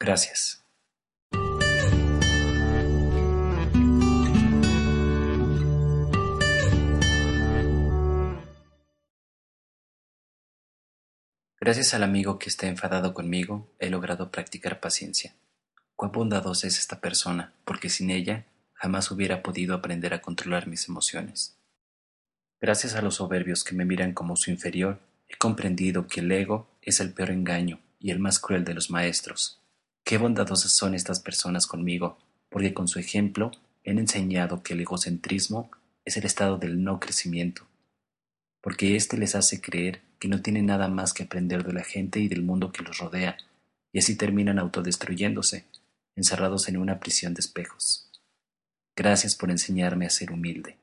Gracias. Gracias al amigo que está enfadado conmigo, he logrado practicar paciencia. Cuán bondadosa es esta persona, porque sin ella jamás hubiera podido aprender a controlar mis emociones. Gracias a los soberbios que me miran como su inferior, he comprendido que el ego es el peor engaño y el más cruel de los maestros. Qué bondadosas son estas personas conmigo, porque con su ejemplo han enseñado que el egocentrismo es el estado del no crecimiento, porque éste les hace creer que no tienen nada más que aprender de la gente y del mundo que los rodea, y así terminan autodestruyéndose, encerrados en una prisión de espejos. Gracias por enseñarme a ser humilde.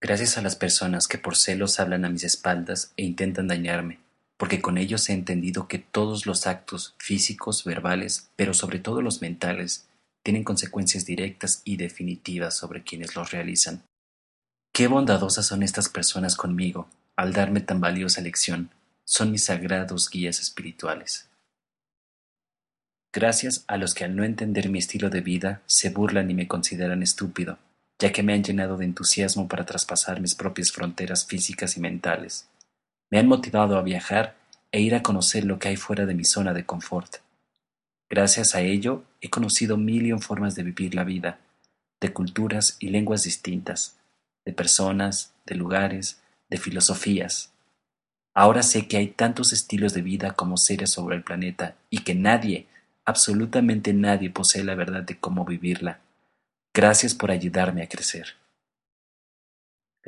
Gracias a las personas que por celos hablan a mis espaldas e intentan dañarme, porque con ellos he entendido que todos los actos físicos, verbales, pero sobre todo los mentales, tienen consecuencias directas y definitivas sobre quienes los realizan. Qué bondadosas son estas personas conmigo, al darme tan valiosa lección, son mis sagrados guías espirituales. Gracias a los que al no entender mi estilo de vida se burlan y me consideran estúpido, ya que me han llenado de entusiasmo para traspasar mis propias fronteras físicas y mentales. Me han motivado a viajar e ir a conocer lo que hay fuera de mi zona de confort. Gracias a ello he conocido mil y un formas de vivir la vida, de culturas y lenguas distintas, de personas, de lugares, de filosofías. Ahora sé que hay tantos estilos de vida como seres sobre el planeta y que nadie, absolutamente nadie posee la verdad de cómo vivirla. Gracias por ayudarme a crecer.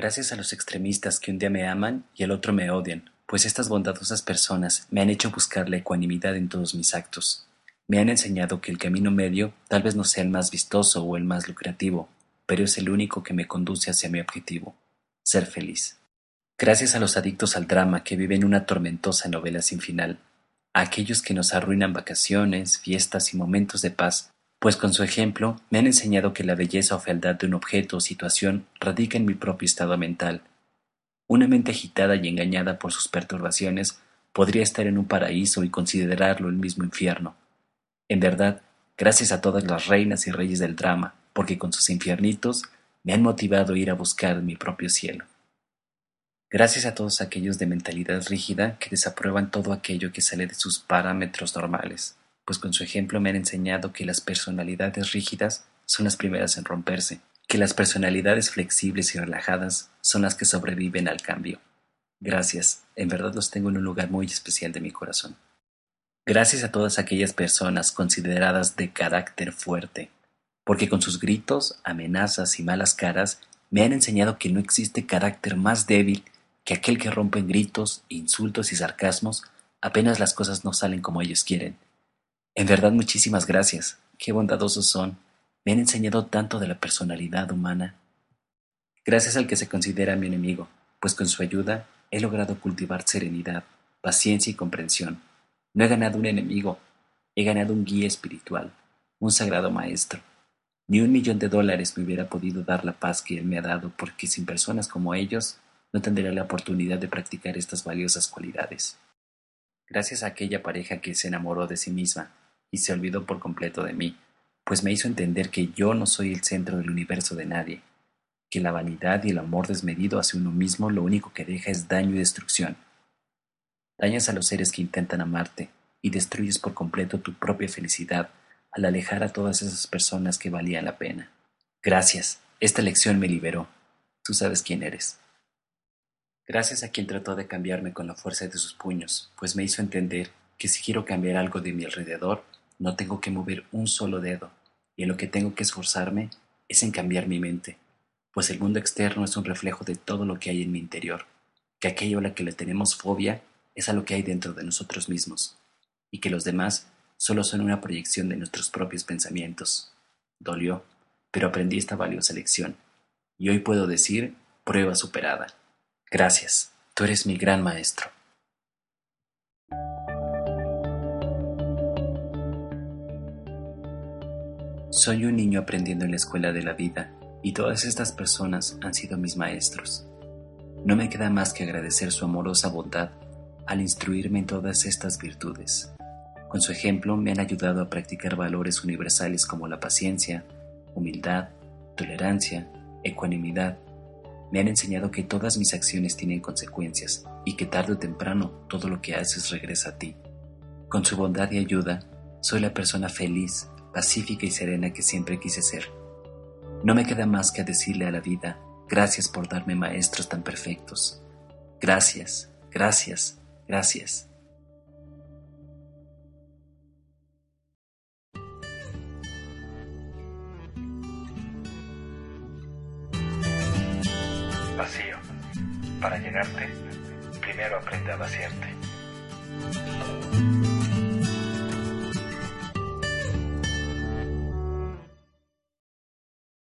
Gracias a los extremistas que un día me aman y el otro me odian, pues estas bondadosas personas me han hecho buscar la ecuanimidad en todos mis actos. Me han enseñado que el camino medio tal vez no sea el más vistoso o el más lucrativo, pero es el único que me conduce hacia mi objetivo, ser feliz. Gracias a los adictos al drama que viven una tormentosa novela sin final, a aquellos que nos arruinan vacaciones, fiestas y momentos de paz, pues con su ejemplo me han enseñado que la belleza o fealdad de un objeto o situación radica en mi propio estado mental. Una mente agitada y engañada por sus perturbaciones podría estar en un paraíso y considerarlo el mismo infierno. En verdad, gracias a todas las reinas y reyes del drama, porque con sus infiernitos me han motivado a ir a buscar mi propio cielo. Gracias a todos aquellos de mentalidad rígida que desaprueban todo aquello que sale de sus parámetros normales, pues con su ejemplo me han enseñado que las personalidades rígidas son las primeras en romperse, que las personalidades flexibles y relajadas son las que sobreviven al cambio. Gracias, en verdad los tengo en un lugar muy especial de mi corazón. Gracias a todas aquellas personas consideradas de carácter fuerte, porque con sus gritos, amenazas y malas caras me han enseñado que no existe carácter más débil que aquel que rompe en gritos, insultos y sarcasmos apenas las cosas no salen como ellos quieren. En verdad muchísimas gracias, qué bondadosos son, me han enseñado tanto de la personalidad humana. Gracias al que se considera mi enemigo, pues con su ayuda he logrado cultivar serenidad, paciencia y comprensión. No he ganado un enemigo, he ganado un guía espiritual, un sagrado maestro. Ni un millón de dólares me hubiera podido dar la paz que él me ha dado, porque sin personas como ellos no tendría la oportunidad de practicar estas valiosas cualidades. Gracias a aquella pareja que se enamoró de sí misma y se olvidó por completo de mí, pues me hizo entender que yo no soy el centro del universo de nadie, que la vanidad y el amor desmedido hacia uno mismo lo único que deja es daño y destrucción. Dañas a los seres que intentan amarte y destruyes por completo tu propia felicidad al alejar a todas esas personas que valían la pena. Gracias, esta lección me liberó. Tú sabes quién eres. Gracias a quien trató de cambiarme con la fuerza de sus puños, pues me hizo entender que si quiero cambiar algo de mi alrededor, no tengo que mover un solo dedo, y en lo que tengo que esforzarme es en cambiar mi mente, pues el mundo externo es un reflejo de todo lo que hay en mi interior, que aquello a lo que le tenemos fobia es a lo que hay dentro de nosotros mismos, y que los demás solo son una proyección de nuestros propios pensamientos. Dolió, pero aprendí esta valiosa lección, y hoy puedo decir prueba superada. Gracias, tú eres mi gran maestro. Soy un niño aprendiendo en la escuela de la vida y todas estas personas han sido mis maestros. No me queda más que agradecer su amorosa bondad al instruirme en todas estas virtudes. Con su ejemplo me han ayudado a practicar valores universales como la paciencia, humildad, tolerancia, ecuanimidad. Me han enseñado que todas mis acciones tienen consecuencias y que tarde o temprano todo lo que haces regresa a ti. Con su bondad y ayuda, soy la persona feliz, pacífica y serena que siempre quise ser. No me queda más que decirle a la vida, gracias por darme maestros tan perfectos. Gracias, gracias, gracias. Vacío. Para llegarte, primero aprende a vaciarte.